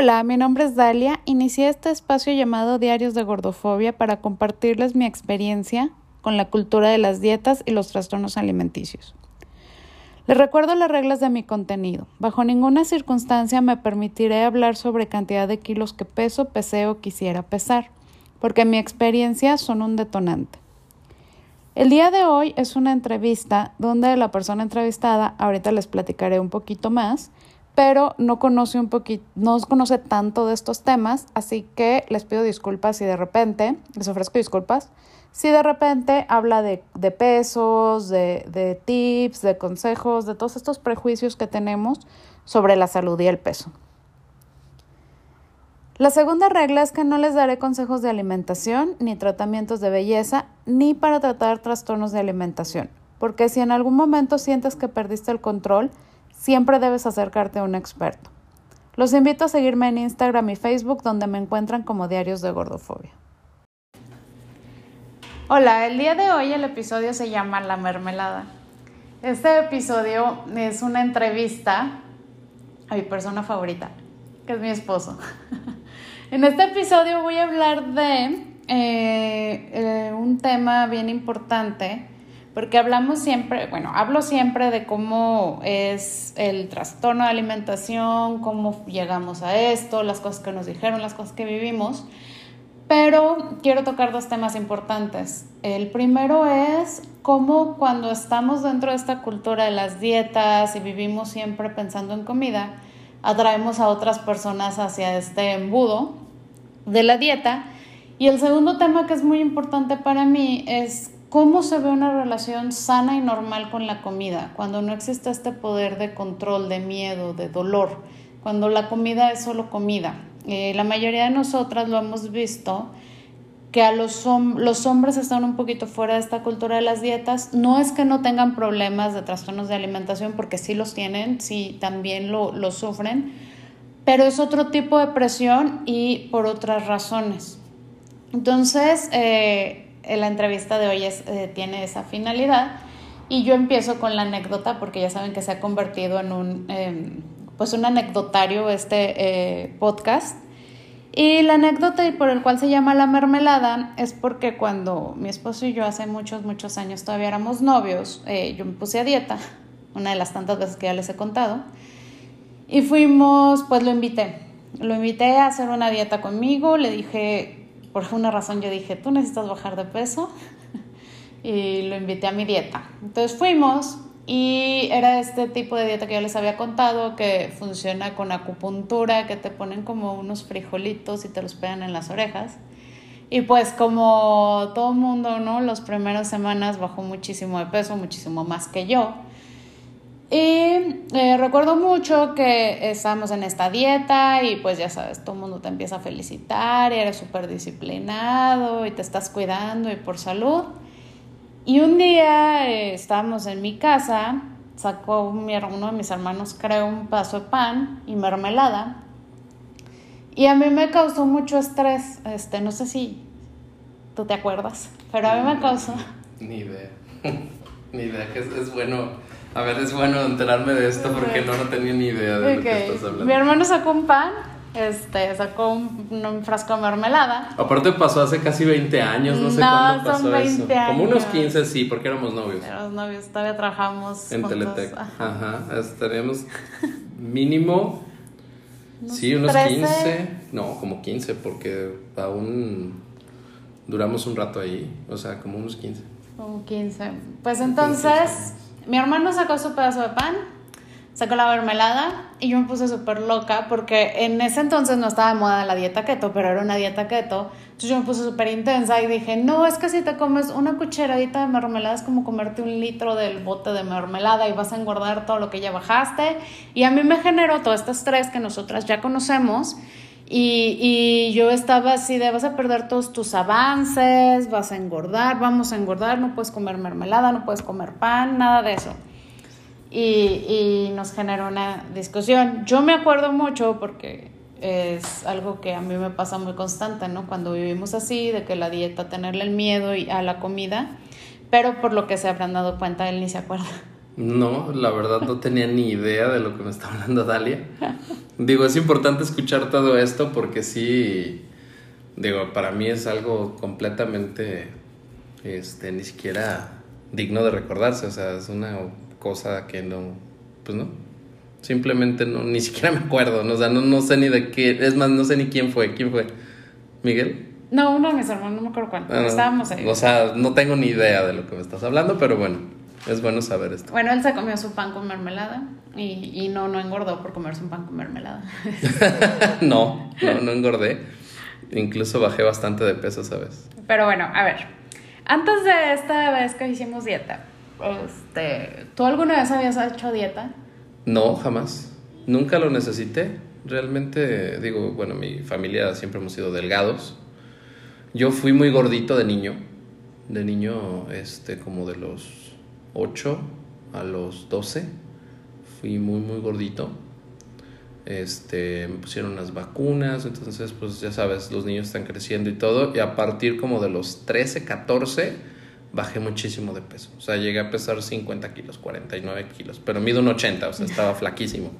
Hola, mi nombre es Dalia. Inicié este espacio llamado Diarios de Gordofobia para compartirles mi experiencia con la cultura de las dietas y los trastornos alimenticios. Les recuerdo las reglas de mi contenido. Bajo ninguna circunstancia me permitiré hablar sobre cantidad de kilos que peso, pesé o quisiera pesar, porque mi experiencia son un detonante. El día de hoy es una entrevista donde la persona entrevistada, ahorita les platicaré un poquito más, pero no conoce un poquito, no conoce tanto de estos temas, así que les pido disculpas si de repente, les ofrezco disculpas, si de repente habla de, de pesos, de, de tips, de consejos, de todos estos prejuicios que tenemos sobre la salud y el peso. La segunda regla es que no les daré consejos de alimentación, ni tratamientos de belleza, ni para tratar trastornos de alimentación, porque si en algún momento sientes que perdiste el control, siempre debes acercarte a un experto. Los invito a seguirme en Instagram y Facebook donde me encuentran como Diarios de Gordofobia. Hola, el día de hoy el episodio se llama La Mermelada. Este episodio es una entrevista a mi persona favorita, que es mi esposo. en este episodio voy a hablar de eh, eh, un tema bien importante porque hablamos siempre, bueno, hablo siempre de cómo es el trastorno de alimentación, cómo llegamos a esto, las cosas que nos dijeron, las cosas que vivimos, pero quiero tocar dos temas importantes. El primero es cómo cuando estamos dentro de esta cultura de las dietas y vivimos siempre pensando en comida, atraemos a otras personas hacia este embudo de la dieta. Y el segundo tema que es muy importante para mí es ¿Cómo se ve una relación sana y normal con la comida cuando no existe este poder de control, de miedo, de dolor? Cuando la comida es solo comida. Eh, la mayoría de nosotras lo hemos visto que a los, los hombres están un poquito fuera de esta cultura de las dietas. No es que no tengan problemas de trastornos de alimentación, porque sí los tienen, sí también lo sufren, pero es otro tipo de presión y por otras razones. Entonces, eh, la entrevista de hoy eh, tiene esa finalidad. Y yo empiezo con la anécdota porque ya saben que se ha convertido en un, em, pues un anecdotario este eh, podcast. Y la anécdota y por el cual se llama La Mermelada es porque cuando mi esposo y yo hace muchos, muchos años todavía éramos novios, eh, yo me puse a dieta, una de las tantas veces que ya les he contado, y fuimos, pues lo invité, lo invité a hacer una dieta conmigo, le dije, por alguna razón yo dije, tú necesitas bajar de peso y lo invité a mi dieta. Entonces fuimos y era este tipo de dieta que yo les había contado que funciona con acupuntura, que te ponen como unos frijolitos y te los pegan en las orejas. Y pues como todo mundo, ¿no? Las primeras semanas bajó muchísimo de peso, muchísimo más que yo. Y eh, recuerdo mucho que estábamos en esta dieta y pues ya sabes, todo el mundo te empieza a felicitar y eres súper disciplinado y te estás cuidando y por salud. Y un día eh, estábamos en mi casa, sacó uno de mis hermanos, creo, un paso de pan y mermelada. Y a mí me causó mucho estrés, este, no sé si tú te acuerdas, pero a mí me causó... Ni idea, ni idea, que es bueno a ver, es bueno enterarme de esto porque no, no tenía ni idea de lo que estás hablando. Mi hermano sacó un pan, este, sacó un, frasco de mermelada. Aparte pasó hace casi 20 años, no sé cuándo pasó eso. Como unos 15 sí, porque éramos novios. Éramos novios, todavía trabajamos en Teletec. Ajá, estaríamos mínimo sí, unos 15, no, como 15 porque aún duramos un rato ahí, o sea, como unos 15. Como 15. Pues entonces mi hermano sacó su pedazo de pan, sacó la mermelada y yo me puse súper loca porque en ese entonces no estaba de moda la dieta keto, pero era una dieta keto. Entonces yo me puse súper intensa y dije, no, es que si te comes una cucharadita de mermelada es como comerte un litro del bote de mermelada y vas a engordar todo lo que ya bajaste. Y a mí me generó todo este estrés que nosotras ya conocemos. Y, y, yo estaba así de, vas a perder todos tus avances, vas a engordar, vamos a engordar, no puedes comer mermelada, no puedes comer pan, nada de eso. Y, y nos generó una discusión. Yo me acuerdo mucho porque es algo que a mí me pasa muy constante, ¿no? Cuando vivimos así, de que la dieta, tenerle el miedo y a la comida, pero por lo que se habrán dado cuenta, él ni se acuerda No, la verdad no tenía ni idea de lo que me está hablando Dalia. Digo, es importante escuchar todo esto porque sí, digo, para mí es algo completamente, este, ni siquiera digno de recordarse, o sea, es una cosa que no, pues no, simplemente no, ni siquiera me acuerdo, ¿no? o sea, no, no sé ni de qué, es más, no sé ni quién fue, ¿quién fue? ¿Miguel? No, uno de mis hermanos, no me acuerdo cuánto, Ah, estábamos ahí. O sea, no tengo ni idea de lo que me estás hablando, pero bueno, es bueno saber esto. Bueno, él se comió su pan con mermelada y, y no, no engordó por comerse un pan con mermelada. no, no, no engordé. Incluso bajé bastante de peso, ¿sabes? Pero bueno, a ver, antes de esta vez que hicimos dieta, este, ¿tú alguna vez habías hecho dieta? No, jamás. Nunca lo necesité. Realmente, digo, bueno, mi familia siempre hemos sido delgados. Yo fui muy gordito de niño. De niño, este, como de los 8 a los 12. Fui muy, muy gordito. Este, me pusieron las vacunas, entonces, pues ya sabes, los niños están creciendo y todo. Y a partir como de los 13, 14, bajé muchísimo de peso. O sea, llegué a pesar 50 kilos, 49 kilos. Pero mido un 80, o sea, estaba flaquísimo.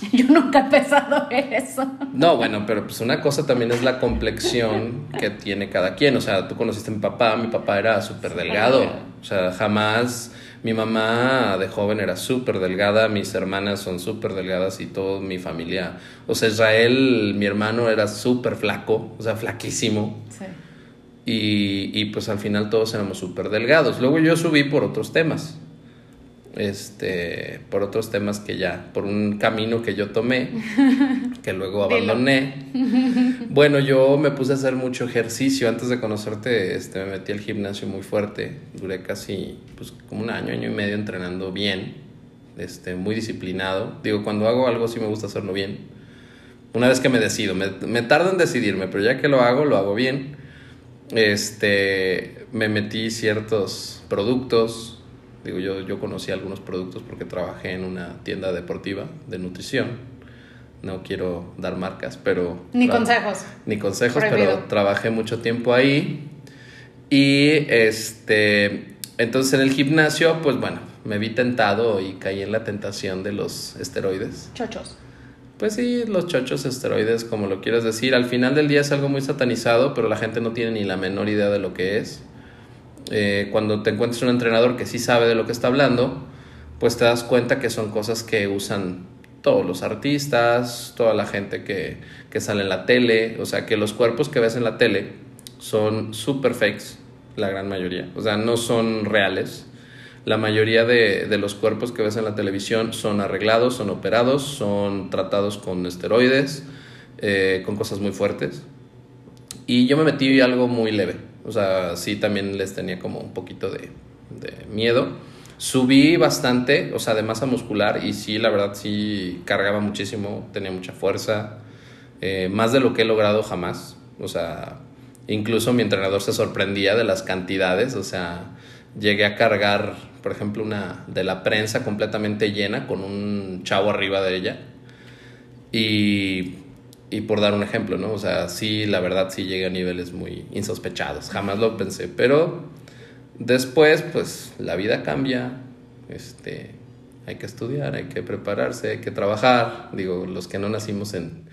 Yo nunca he pesado eso. No, bueno, pero pues una cosa también es la complexión que tiene cada quien. O sea, tú conociste a mi papá, mi papá era súper delgado. O sea, jamás. Mi mamá de joven era súper delgada, mis hermanas son súper delgadas y toda mi familia. O sea, Israel, mi hermano, era súper flaco, o sea, flaquísimo. Sí. Y, y pues al final todos éramos súper delgados. Luego yo subí por otros temas. Este, por otros temas que ya, por un camino que yo tomé, que luego abandoné. Bueno, yo me puse a hacer mucho ejercicio. Antes de conocerte, este, me metí al gimnasio muy fuerte. Duré casi, pues, como un año, año y medio entrenando bien. Este, muy disciplinado. Digo, cuando hago algo sí me gusta hacerlo bien. Una vez que me decido, me, me tarda en decidirme, pero ya que lo hago, lo hago bien. Este, me metí ciertos productos. Digo, yo, yo conocí algunos productos porque trabajé en una tienda deportiva de nutrición. No quiero dar marcas, pero... Ni consejos. Ni consejos, Prohibido. pero trabajé mucho tiempo ahí. Y este, entonces en el gimnasio, pues bueno, me vi tentado y caí en la tentación de los esteroides. Chochos. Pues sí, los chochos esteroides, como lo quieras decir, al final del día es algo muy satanizado, pero la gente no tiene ni la menor idea de lo que es. Eh, cuando te encuentras un entrenador que sí sabe de lo que está hablando, pues te das cuenta que son cosas que usan todos los artistas, toda la gente que, que sale en la tele, o sea que los cuerpos que ves en la tele son super fakes, la gran mayoría, o sea, no son reales. La mayoría de, de los cuerpos que ves en la televisión son arreglados, son operados, son tratados con esteroides, eh, con cosas muy fuertes. Y yo me metí algo muy leve. O sea, sí también les tenía como un poquito de, de miedo. Subí bastante, o sea, de masa muscular y sí, la verdad sí cargaba muchísimo, tenía mucha fuerza, eh, más de lo que he logrado jamás. O sea, incluso mi entrenador se sorprendía de las cantidades, o sea, llegué a cargar, por ejemplo, una de la prensa completamente llena con un chavo arriba de ella. Y, y por dar un ejemplo, ¿no? O sea, sí, la verdad sí llegué a niveles muy insospechados, jamás lo pensé, pero después, pues la vida cambia, este, hay que estudiar, hay que prepararse, hay que trabajar, digo, los que no nacimos en,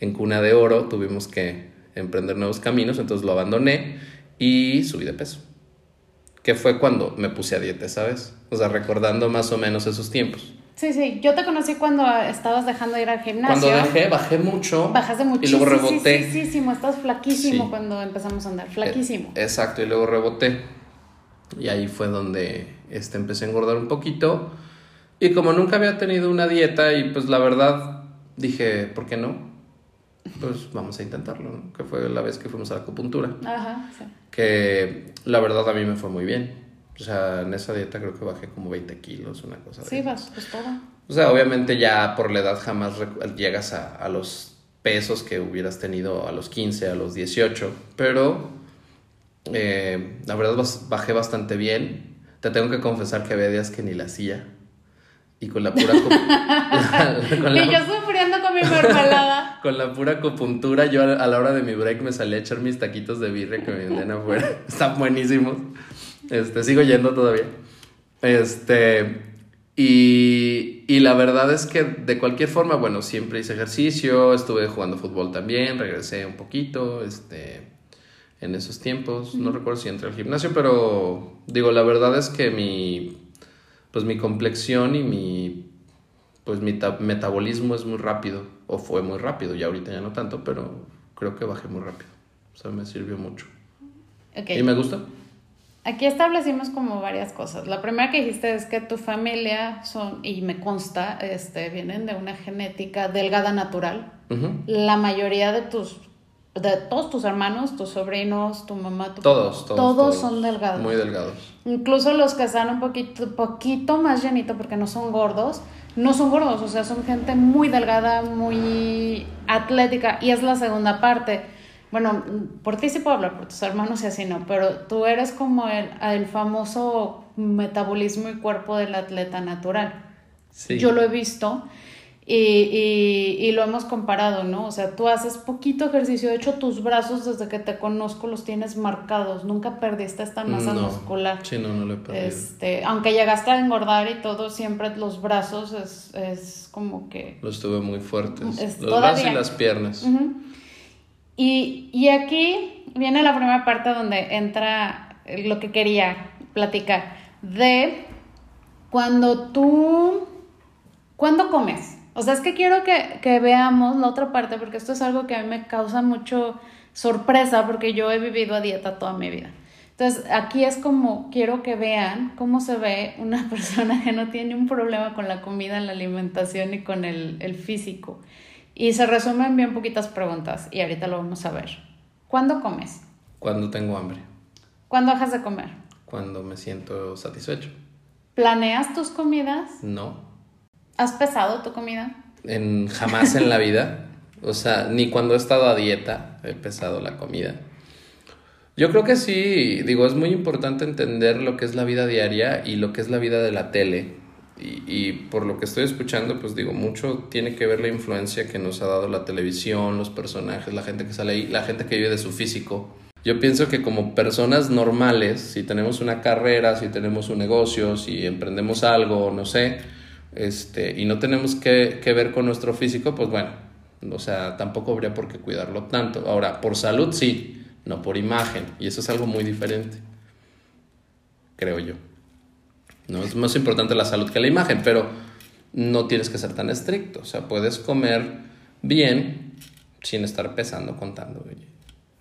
en cuna de oro tuvimos que emprender nuevos caminos, entonces lo abandoné y subí de peso, que fue cuando me puse a dieta, ¿sabes? O sea, recordando más o menos esos tiempos. Sí, sí. Yo te conocí cuando estabas dejando de ir al gimnasio. Cuando dejé, bajé mucho. Bajaste Y muchísimo. luego reboté. Sí, sí, sí, Estás flaquísimo Sí. cuando empezamos a andar. Flaquísimo. Eh, exacto, y luego reboté. Y ahí fue donde este, empecé a engordar un poquito. Y como nunca había tenido una dieta, y pues la verdad dije, ¿por qué no? Pues vamos a intentarlo, ¿no? Que fue la vez que fuimos a la acupuntura. Ajá, sí. Que la verdad a mí me fue muy bien. O sea, en esa dieta creo que bajé como 20 kilos, una cosa de Sí, vas, pues todo. O sea, obviamente ya por la edad jamás llegas a, a los pesos que hubieras tenido a los 15, a los 18, pero eh, la verdad bajé bastante bien. Te tengo que confesar que había días que ni la hacía. Y con la pura... con, Y la, yo sufriendo con mi mermelada. con la pura acupuntura, yo a, a la hora de mi break me salí a echar mis taquitos de birria que me vendían afuera. Están buenísimos. Este, sigo yendo todavía. Este, Y, y, la verdad es que de cualquier forma, bueno, siempre hice ejercicio, estuve jugando fútbol también, regresé un poquito, este, en esos tiempos, no recuerdo si entré al gimnasio, pero digo, la verdad es que mi, pues mi complexión y mi, pues mi metabolismo es muy rápido, o fue muy rápido, ya ahorita ya no tanto, pero creo que bajé muy rápido, o sea, me sirvió mucho. ¿Y me gusta? Aquí establecimos como varias cosas. La primera que dijiste es que tu familia son, y me consta, este, vienen de una genética delgada natural. La mayoría de tus, de todos tus hermanos, tus sobrinos, tu mamá, tu todos, todos, todos, son delgados. Muy delgados. Incluso los que están un poquito, poquito más llenito porque no son gordos, no son gordos, o sea, son gente muy delgada, muy atlética. Y es la segunda parte bueno, por ti sí puedo hablar, por tus hermanos y así no, pero tú eres como el, el famoso metabolismo y cuerpo del atleta natural. Sí. Yo lo he visto y, y, y, lo hemos comparado, ¿no? O sea, tú haces poquito ejercicio, de hecho tus brazos desde que te conozco los tienes marcados, nunca perdiste esta masa muscular. Sí, no, no lo he perdido. Este, aunque llegaste a engordar y todo, siempre los brazos es, es como que... Los tuve muy fuertes, los brazos y las piernas. Y, y aquí viene la primera parte donde entra lo que quería platicar, de cuando tú, cuando comes. O sea, es que quiero que, que, veamos la otra parte, porque esto es algo que a mí me causa mucho sorpresa, porque yo he vivido a dieta toda mi vida. Entonces, aquí es como quiero que vean cómo se ve una persona que no tiene un problema con la comida, la alimentación y con el, el físico. Y se resumen bien poquitas preguntas y ahorita lo vamos a ver. ¿Cuándo comes? Cuando tengo hambre. ¿Cuándo dejas de comer? Cuando me siento satisfecho. ¿Planeas tus comidas? No. ¿Has pesado tu comida? En, jamás en la vida. O sea, ni cuando he estado a dieta he pesado la comida. Yo creo que sí, digo, es muy importante entender lo que es la vida diaria y lo que es la vida de la tele y, y, por lo que estoy escuchando, pues digo, mucho tiene que ver la influencia que nos ha dado la televisión, los personajes, la gente que sale ahí, la gente que vive de su físico. Yo pienso que como personas normales, si tenemos una carrera, si tenemos un negocio, si emprendemos algo, no sé, este, y no tenemos que, que ver con nuestro físico, pues bueno, o sea, tampoco habría por qué cuidarlo tanto. Ahora, por salud sí, no por imagen, y eso es algo muy diferente, creo yo. ¿No? Es más importante la salud que la imagen, pero no tienes que ser tan estricto. O sea, puedes comer bien sin estar pesando, contando,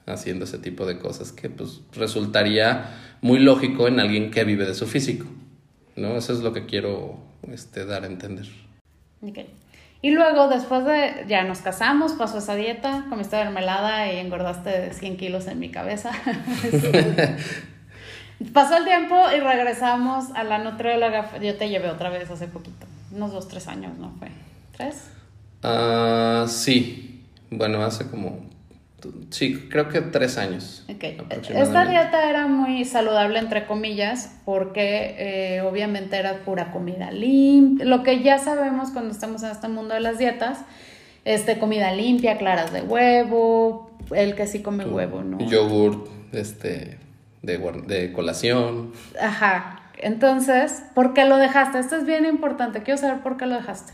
haciendo ese tipo de cosas que pues resultaría muy lógico en alguien que vive de su físico. ¿no? Eso es lo que quiero este, dar a entender. Y luego, después de ya nos casamos, pasó esa dieta, comiste mermelada y engordaste 100 kilos en mi cabeza. Pasó el tiempo y regresamos a la nutrióloga. Yo te llevé otra vez hace poquito, unos dos, tres años, ¿no fue? ¿Tres? Ah, sí, bueno, hace como, sí, creo que tres años. Okay. Esta dieta era muy saludable, entre comillas, porque eh, obviamente era pura comida limpia, lo que ya sabemos cuando estamos en este mundo de las dietas, este, comida limpia, claras de huevo, el que sí come huevo, ¿no? Yogurt, este de, colación. Ajá. Entonces, ¿por qué lo dejaste? Esto es bien importante. Quiero saber por qué lo dejaste.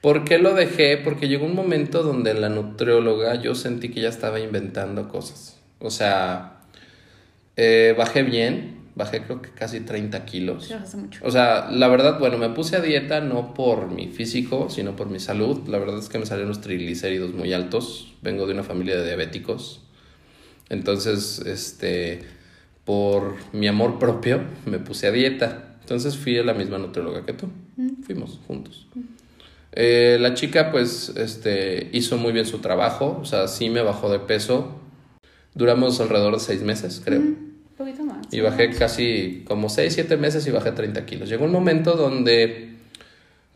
¿Por qué lo dejé? Porque llegó un momento donde la nutrióloga yo sentí que ya estaba inventando cosas. O sea, eh, bajé bien, bajé creo que casi 30 kilos. Hace mucho. O sea, la verdad, bueno, me puse a dieta no por mi físico, sino por mi salud. La verdad es que me salieron los triglicéridos muy altos. Vengo de una familia de diabéticos. Entonces, este, por mi amor propio, me puse a dieta. Entonces fui a la misma nutrióloga que tú. Mm. Fuimos juntos. Mm. Eh, la chica pues este, hizo muy bien su trabajo, o sea, sí me bajó de peso. Duramos alrededor de seis meses, creo. Mm, un poquito más. Y bajé casi como seis, siete meses y bajé 30 kilos. Llegó un momento donde,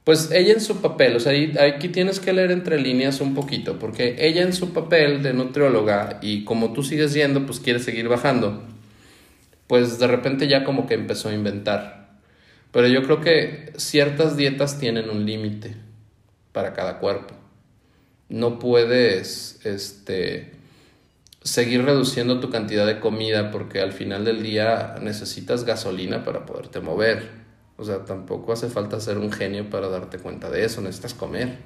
pues ella en su papel, o sea, aquí tienes que leer entre líneas un poquito, porque ella en su papel de nutrióloga y como tú sigues yendo, pues quiere seguir bajando pues de repente ya como que empezó a inventar. Pero yo creo que ciertas dietas tienen un límite para cada cuerpo. No puedes este, seguir reduciendo tu cantidad de comida porque al final del día necesitas gasolina para poderte mover. O sea, tampoco hace falta ser un genio para darte cuenta de eso. Necesitas comer.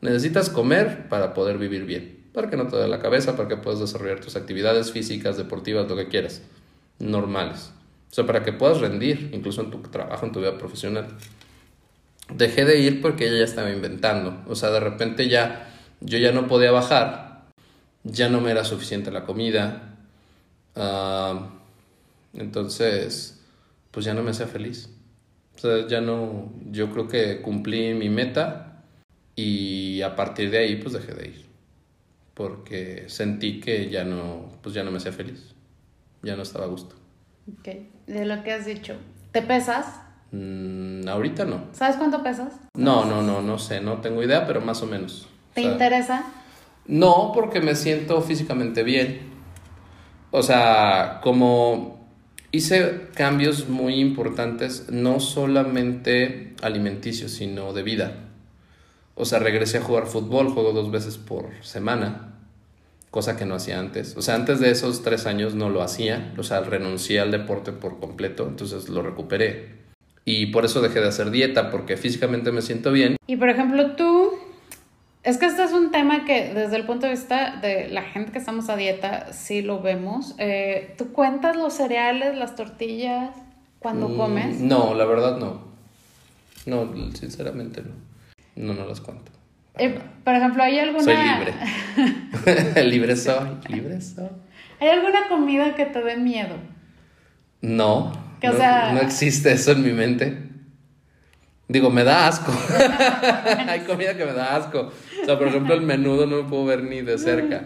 Necesitas comer para poder vivir bien. Para que no te dé la cabeza, para que puedas desarrollar tus actividades físicas, deportivas, lo que quieras. Normales. O sea, para que puedas rendir, incluso en tu trabajo, en tu vida profesional. Dejé de ir porque ella ya estaba inventando. O sea, de repente ya yo ya no podía bajar. Ya no me era suficiente la comida. Ah, entonces, pues ya no me hacía feliz. O sea, ya no, yo creo que cumplí mi meta y a partir de ahí pues dejé de ir. Porque sentí que ya no, pues ya no me hacía feliz. Ya no estaba a gusto. Ok, de lo que has dicho. ¿Te pesas? Mm, ahorita no. ¿Sabes cuánto pesas? No, no, no, no sé, no tengo idea, pero más o menos. ¿Te interesa? No, porque me siento físicamente bien. O sea, como hice cambios muy importantes, no solamente alimenticios, sino de vida. O sea, regresé a jugar fútbol, juego dos veces por semana, cosa que no hacía antes. O sea, antes de esos tres años no lo hacía, o sea, renuncié al deporte por completo, entonces lo recuperé. Y por eso dejé de hacer dieta, porque físicamente me siento bien. Y por ejemplo, tú es que este es un tema que desde el punto de vista de la gente que estamos a dieta, sí lo vemos. Eh, ¿Tú cuentas los cereales, las tortillas cuando mm, comes? No, la verdad no. No, sinceramente no. No, no las cuento. Eh, por ejemplo, ¿hay alguna... Soy libre. libre soy, libre soy. ¿Hay alguna comida que te dé miedo? No. no existe eso en mi mente. Digo, me da asco. Hay comida que me da asco. O sea, por ejemplo, el menudo no lo puedo ver ni de cerca.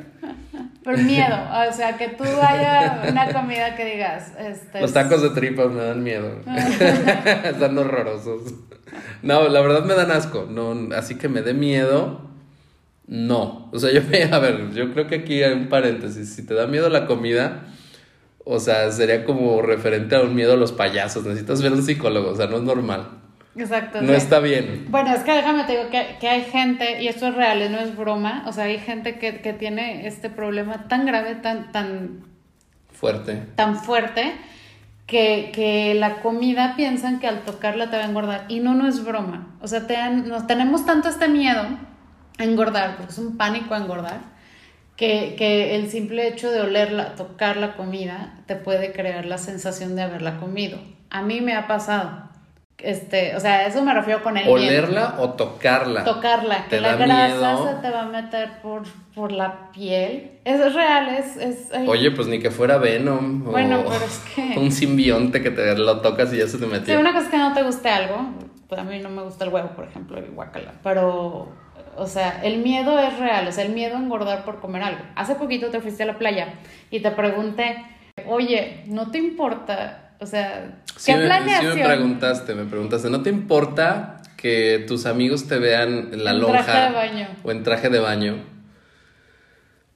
Por miedo, o sea, que tú haya una comida que digas. Este, Los tacos de tripas me dan miedo. Están horrorosos. No, la verdad me dan asco. No, así que me dé miedo. No. O sea, yo me. A ver, yo creo que aquí hay un paréntesis. Si te da miedo la comida. O sea, sería como referente a un miedo a los payasos. Necesitas ver a un psicólogo. O sea, no es normal. Exacto. No está bien. Bueno, es que déjame te digo que, que, hay gente, y esto es real, no es broma, o sea, hay gente que, que tiene este problema tan grave, tan, tan fuerte. Tan fuerte, que, que la comida piensan que al tocarla te va a engordar. Y no, no es broma. O sea, te nos tenemos tanto este miedo a engordar, porque es un pánico a engordar, que, que el simple hecho de olerla, tocar la comida, te puede crear la sensación de haberla comido. A mí me ha pasado. Este, o sea, eso me refiero con el ¿Olerla o tocarla? Tocarla, que la grasa se te va a meter por, por la piel. Eso es real, es... es Oye, pues ni que fuera Venom. Bueno, pero es que... Un simbionte que te lo tocas y ya se te metió. Sí, una cosa es que no te guste algo. Pues a mí no me gusta el huevo, por ejemplo, el guacala. Pero, o sea, el miedo es real. O sea, el miedo a engordar por comer algo. Hace poquito te fuiste a la playa y te pregunté, oye, ¿no te importa o sea, ¿qué planeación? Sí me preguntaste, me preguntaste, ¿no te importa que tus amigos te vean en la en lonja de baño. o en traje de baño?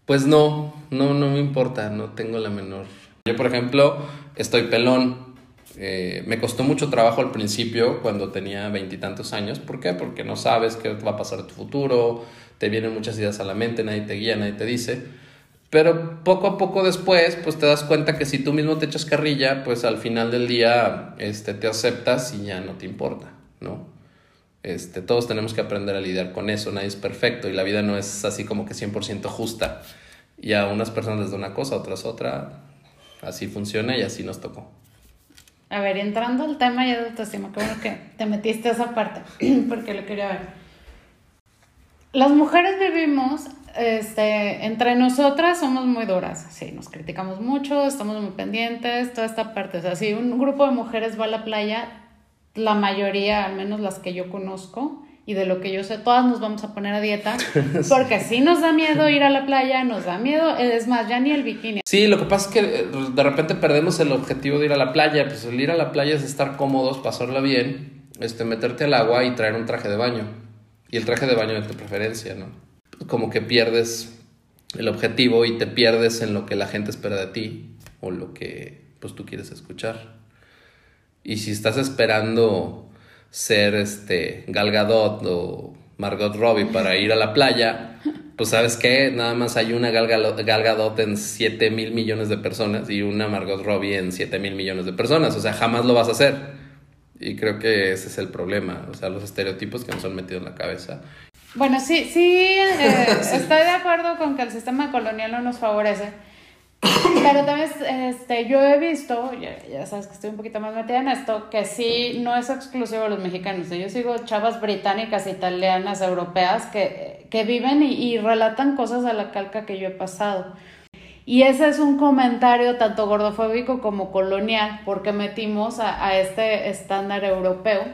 Pues no, no, no me importa, no tengo la menor. Yo, por ejemplo, estoy pelón. Eh, me costó mucho trabajo al principio cuando tenía veintitantos años. ¿Por qué? Porque no sabes qué va a pasar en tu futuro, te vienen muchas ideas a la mente, nadie te guía, nadie te dice. Pero poco a poco después, pues te das cuenta que si tú mismo te echas carrilla, pues al final del día este, te aceptas y ya no te importa, ¿no? Este, todos tenemos que aprender a lidiar con eso, nadie es perfecto y la vida no es así como que 100% justa. Y a unas personas les da una cosa, a otras otra, así funciona y así nos tocó. A ver, entrando al tema ya de autoestima, qué bueno que te metiste a esa parte, porque lo quería ver. Las mujeres vivimos este, entre nosotras somos muy duras, sí, nos criticamos mucho, estamos muy pendientes, toda esta parte. O sea, si un grupo de mujeres va a la playa, la mayoría, al menos las que yo conozco, y de lo que yo sé, todas nos vamos a poner a dieta, porque sí nos da miedo ir a la playa, nos da miedo, es más, ya ni el bikini. Sí, lo que pasa es que eh, de repente perdemos el objetivo de ir a la playa, pues el ir a la playa es estar cómodos, pasarla bien, este, meterte al agua y traer un traje de baño. Y el traje de baño de tu preferencia, ¿no? Como que pierdes el objetivo y te pierdes en lo que la gente espera de ti o lo que pues tú quieres escuchar. Y si estás esperando ser este Gal Gadot o Margot Robbie para ir a la playa, pues sabes que nada más hay una Gal, Gadot en 7 mil millones de personas y una Margot Robbie en 7 mil millones de personas. O sea, jamás lo vas a hacer. Y creo que ese es el problema, o sea, los estereotipos que nos han metido en la cabeza. Bueno, sí, sí, eh, estoy de acuerdo con que el sistema colonial no nos favorece. Pero también este, yo he visto, ya, sabes que estoy un poquito más metida en esto, que sí no es exclusivo de los mexicanos. Yo sigo chavas británicas, italianas, europeas que, que viven y, y, relatan cosas a la calca que yo he pasado. Y ese es un comentario tanto gordofóbico como colonial, porque metimos a, a este estándar europeo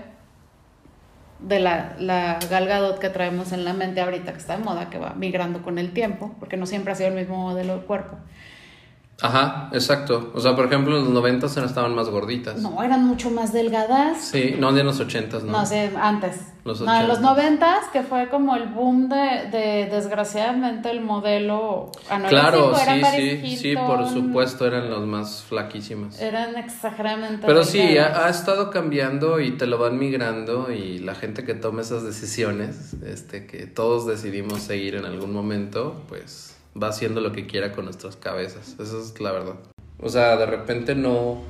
de la, la Gal que traemos en la mente ahorita, que está de moda, que va migrando con el tiempo, porque no siempre ha sido el mismo modelo de cuerpo. Ajá, exacto. O sea, por ejemplo, en los 90 estaban más gorditas. No, eran mucho más delgadas. Sí, no, en los 80 no. No, sé, antes. Los no, en los 90 que fue como el boom de, de desgraciadamente, el modelo Claro, sí, sí, sí, por supuesto, eran los más flaquísimas. Eran exageradamente Pero sí, ha, ha, estado cambiando y te lo van migrando y la gente que toma esas decisiones, este, que todos decidimos seguir en algún momento, pues va haciendo lo que quiera con nuestras cabezas. Esa es la verdad. O sea, de repente no,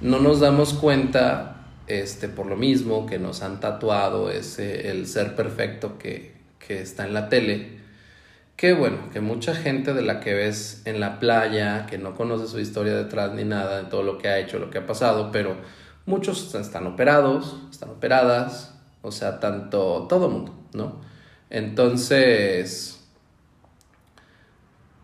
no nos damos cuenta, este, por lo mismo que nos han tatuado ese, el ser perfecto que, que está en la tele. Que bueno, que mucha gente de la que ves en la playa, que no conoce su historia detrás ni nada de todo lo que ha hecho, lo que ha pasado, pero muchos están operados, están operadas, o sea, tanto, todo mundo, ¿no? Entonces,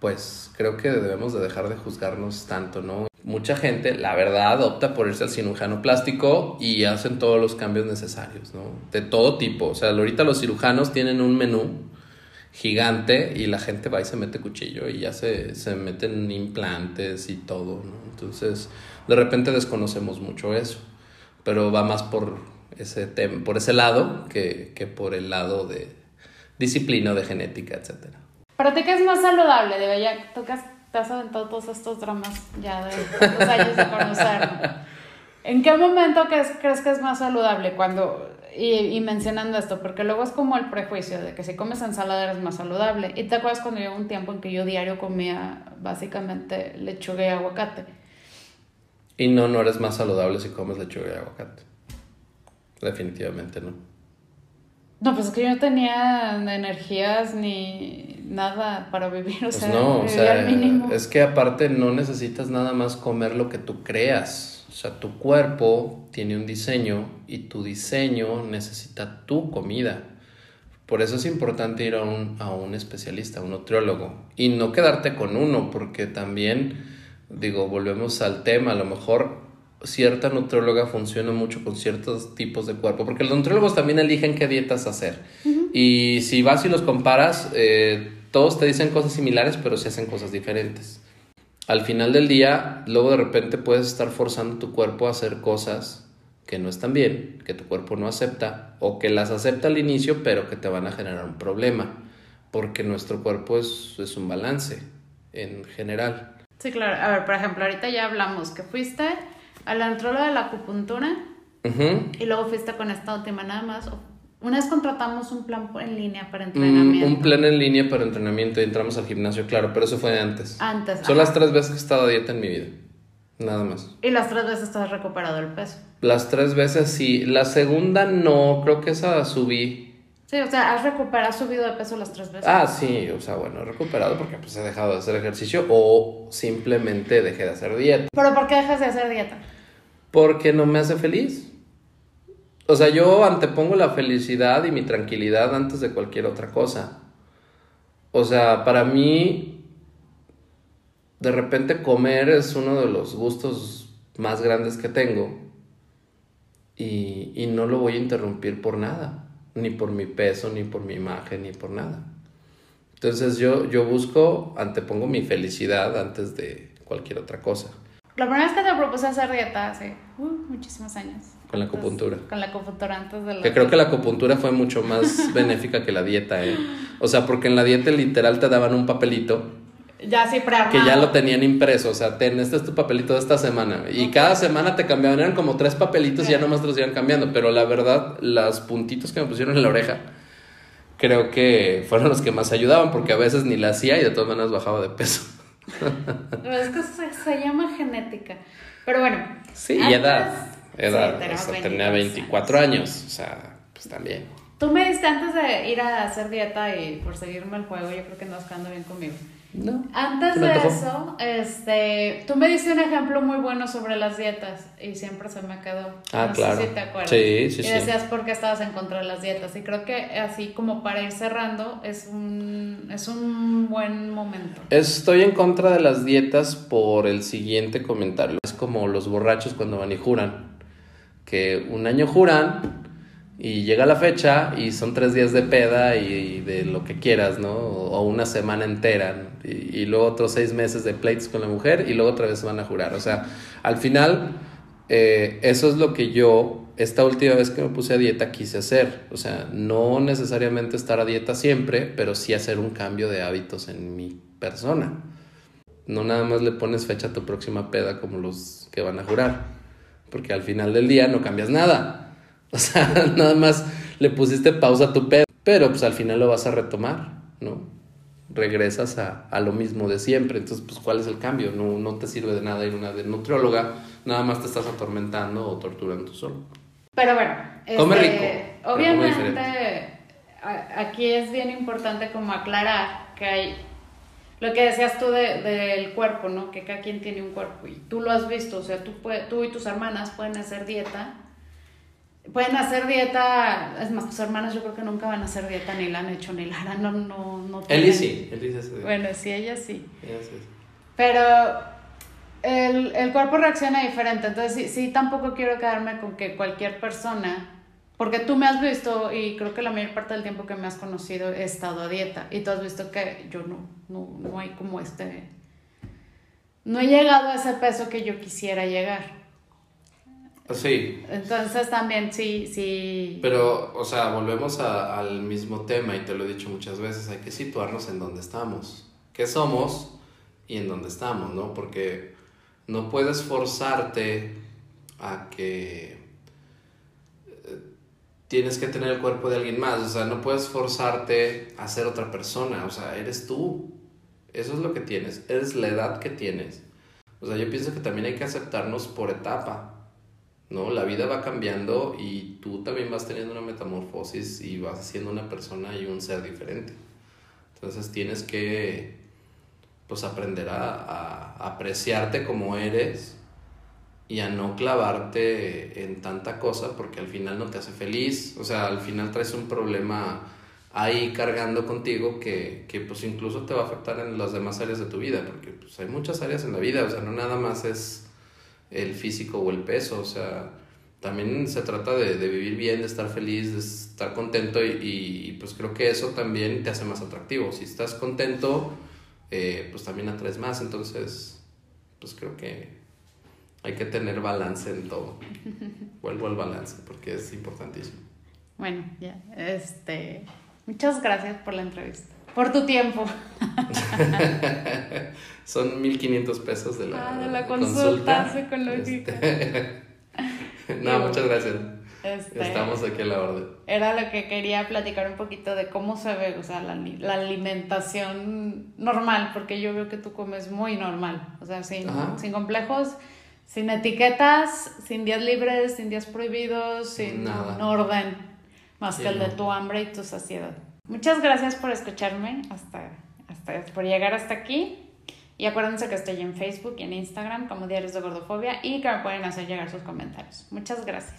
pues creo que debemos de dejar de juzgarnos tanto, ¿no? Mucha gente, la verdad, opta por irse al cirujano plástico y hacen todos los cambios necesarios, ¿no? De todo tipo. O sea, ahorita los cirujanos tienen un menú gigante y la gente va y se mete cuchillo y ya se, se meten implantes y todo, ¿no? Entonces, de repente desconocemos mucho eso, pero va más por ese, por ese lado que, que por el lado de disciplina, de genética, etcétera. ¿Para ti qué es más saludable? De ya tocas, te has aventado todos estos dramas ya de los años de conocer. ¿En qué momento crees, que es más saludable? Cuando, y, y, mencionando esto, porque luego es como el prejuicio de que si comes ensalada eres más saludable. Y te acuerdas cuando llegó un tiempo en que yo diario comía básicamente lechuga y aguacate. Y no, no eres más saludable si comes lechuga y aguacate. Definitivamente no. No, pues es que yo no tenía energías ni nada para vivir, o pues sea, no, o sea, es que aparte no necesitas nada más comer lo que tú creas. O sea, tu cuerpo tiene un diseño y tu diseño necesita tu comida. Por eso es importante ir a un, a un especialista, a un nutriólogo. Y no quedarte con uno, porque también, digo, volvemos al tema, a lo mejor cierta nutrióloga funciona mucho con ciertos tipos de cuerpo, porque los nutriólogos también eligen qué dietas hacer. Y si vas y los comparas, eh, todos te dicen cosas similares, pero se hacen cosas diferentes. Al final del día, luego de repente puedes estar forzando tu cuerpo a hacer cosas que no están bien, que tu cuerpo no acepta, o que las acepta al inicio, pero que te van a generar un problema, porque nuestro cuerpo es, es un balance en general. Sí, claro. A ver, por ejemplo, ahorita ya hablamos que fuiste al antrólogo de la acupuntura y luego fuiste con esta última nada más. Una vez contratamos un plan en línea para mm, entrenamiento. un plan en línea para entrenamiento y entramos al gimnasio, claro, pero eso fue antes. Antes. Son las tres veces que he estado a dieta en mi vida. Nada más. ¿Y las tres veces has recuperado el peso? Las tres veces sí. La segunda no, creo que esa subí. Sí, o sea, has recuperado, has subido de peso las tres veces. Ah, sí, o sea, bueno, he recuperado porque pues he dejado de hacer ejercicio o simplemente dejé de hacer dieta. ¿Pero por qué dejas de hacer dieta? Porque no me hace feliz. O sea, yo antepongo la felicidad y mi tranquilidad antes de cualquier otra cosa. O sea, para mí, de repente comer es uno de los gustos más grandes que tengo. Y, y no lo voy a interrumpir por nada. Ni por mi peso, ni por mi imagen, ni por nada. Entonces yo, yo busco, antepongo mi felicidad antes de cualquier otra cosa. La primera vez que te propuse hacer dieta hace uh, muchísimos años. Con la acupuntura. Con la acupuntura antes de la. Que creo que la acupuntura fue mucho más benéfica que la dieta, ¿eh? O sea, porque en la dieta literal te daban un papelito. Ya sí, prearmado. Que ya lo tenían impreso. O sea, ten, este es tu papelito de esta semana. Y cada semana te cambiaban. Eran como tres papelitos y ya nomás te los iban cambiando. Pero la verdad, los puntitos que me pusieron en la oreja creo que fueron los que más ayudaban porque a veces ni la hacía y de todas maneras bajaba de peso es que se, llama genética. Pero bueno. Sí, y edad. edad, o sea, tenía 24 años, o sea, pues también. Tú me diste antes de ir a hacer dieta y por seguirme el juego, yo creo que no quedando bien conmigo. No. Antes de eso, este, tú me diste un ejemplo muy bueno sobre las dietas y siempre se me quedó. Ah, no claro. Sé si te acuerdas. Sí, sí, y sí. decías por qué estabas en contra de las dietas y creo que así como para ir cerrando es un es un buen momento. Estoy en contra de las dietas por el siguiente comentario. Es como los borrachos cuando van y juran. Que un año juran y llega la fecha y son tres días de peda y, de lo que quieras, ¿no? O una semana entera. Y, luego otros seis meses de pleitos con la mujer y luego otra vez van a jurar. O sea, al final, eh, eso es lo que yo, esta última vez que me puse a dieta, quise hacer. O sea, no necesariamente estar a dieta siempre, pero sí hacer un cambio de hábitos en mi persona. No nada más le pones fecha a tu próxima peda como los que van a jurar. Porque al final del día no cambias nada. O sea, nada más le pusiste pausa a tu pedo, pero pues al final lo vas a retomar, ¿no? Regresas a, a, lo mismo de siempre. Entonces, pues, ¿cuál es el cambio? No, no te sirve de nada ir a una de nutrióloga, nada más te estás atormentando o torturando solo. Pero bueno, come este, rico. Obviamente, aquí es bien importante como aclarar que hay lo que decías tú del de, cuerpo, ¿no? Que cada quien tiene un cuerpo y tú lo has visto, o sea, tú, puede, tú y tus hermanas pueden hacer dieta pueden hacer dieta, es más, tus hermanas yo creo que nunca van a hacer dieta, ni la han hecho, ni la harán, no, no, no Eli sí, Eli sí. Bueno, sí, ella sí. Ella sí. Pero el, el, cuerpo reacciona diferente, entonces sí, sí, tampoco quiero quedarme con que cualquier persona, porque tú me has visto y creo que la mayor parte del tiempo que me has conocido he estado a dieta y tú has visto que yo no, no, no hay como este, no he llegado a ese peso que yo quisiera llegar. Sí. Entonces también sí, sí. Pero, o sea, volvemos a, al mismo tema y te lo he dicho muchas veces, hay que situarnos en donde estamos, qué somos y en dónde estamos, ¿no? Porque no puedes forzarte a que eh, tienes que tener el cuerpo de alguien más, o sea, no puedes forzarte a ser otra persona, o sea, eres tú, eso es lo que tienes, eres la edad que tienes. O sea, yo pienso que también hay que aceptarnos por etapa. ¿No? La vida va cambiando y tú también vas teniendo una metamorfosis y vas siendo una persona y un ser diferente. Entonces tienes que, pues, aprender a, apreciarte como eres y a no clavarte en tanta cosa porque al final no te hace feliz. O sea, al final traes un problema ahí cargando contigo que, que pues incluso te va a afectar en las demás áreas de tu vida porque pues hay muchas áreas en la vida, o sea, no nada más es el físico o el peso, o sea, también se trata de, de vivir bien, de estar feliz, de estar contento y, y, pues creo que eso también te hace más atractivo. Si estás contento, eh, pues también atraes más, entonces pues creo que hay que tener balance en todo. Vuelvo al balance porque es importantísimo. Bueno, ya, este, muchas gracias por la entrevista, por tu tiempo. Son 1500 pesos de la, ah, de la consulta, consulta. psicológica. Este... no, muchas gracias. Este, Estamos aquí a la orden. Era lo que quería platicar un poquito de cómo se ve, o sea, la, la alimentación normal, porque yo veo que tú comes muy normal, o sea, sin, Ajá. sin complejos, sin etiquetas, sin días libres, sin días prohibidos, sin Nada. un orden, más Sí, que el de tu hambre y tu saciedad. Muchas gracias por escucharme, hasta, hasta por llegar hasta aquí. Y acuérdense que estoy en Facebook y en Instagram como Diarios de Gordofobia y que me pueden hacer llegar sus comentarios. Muchas gracias.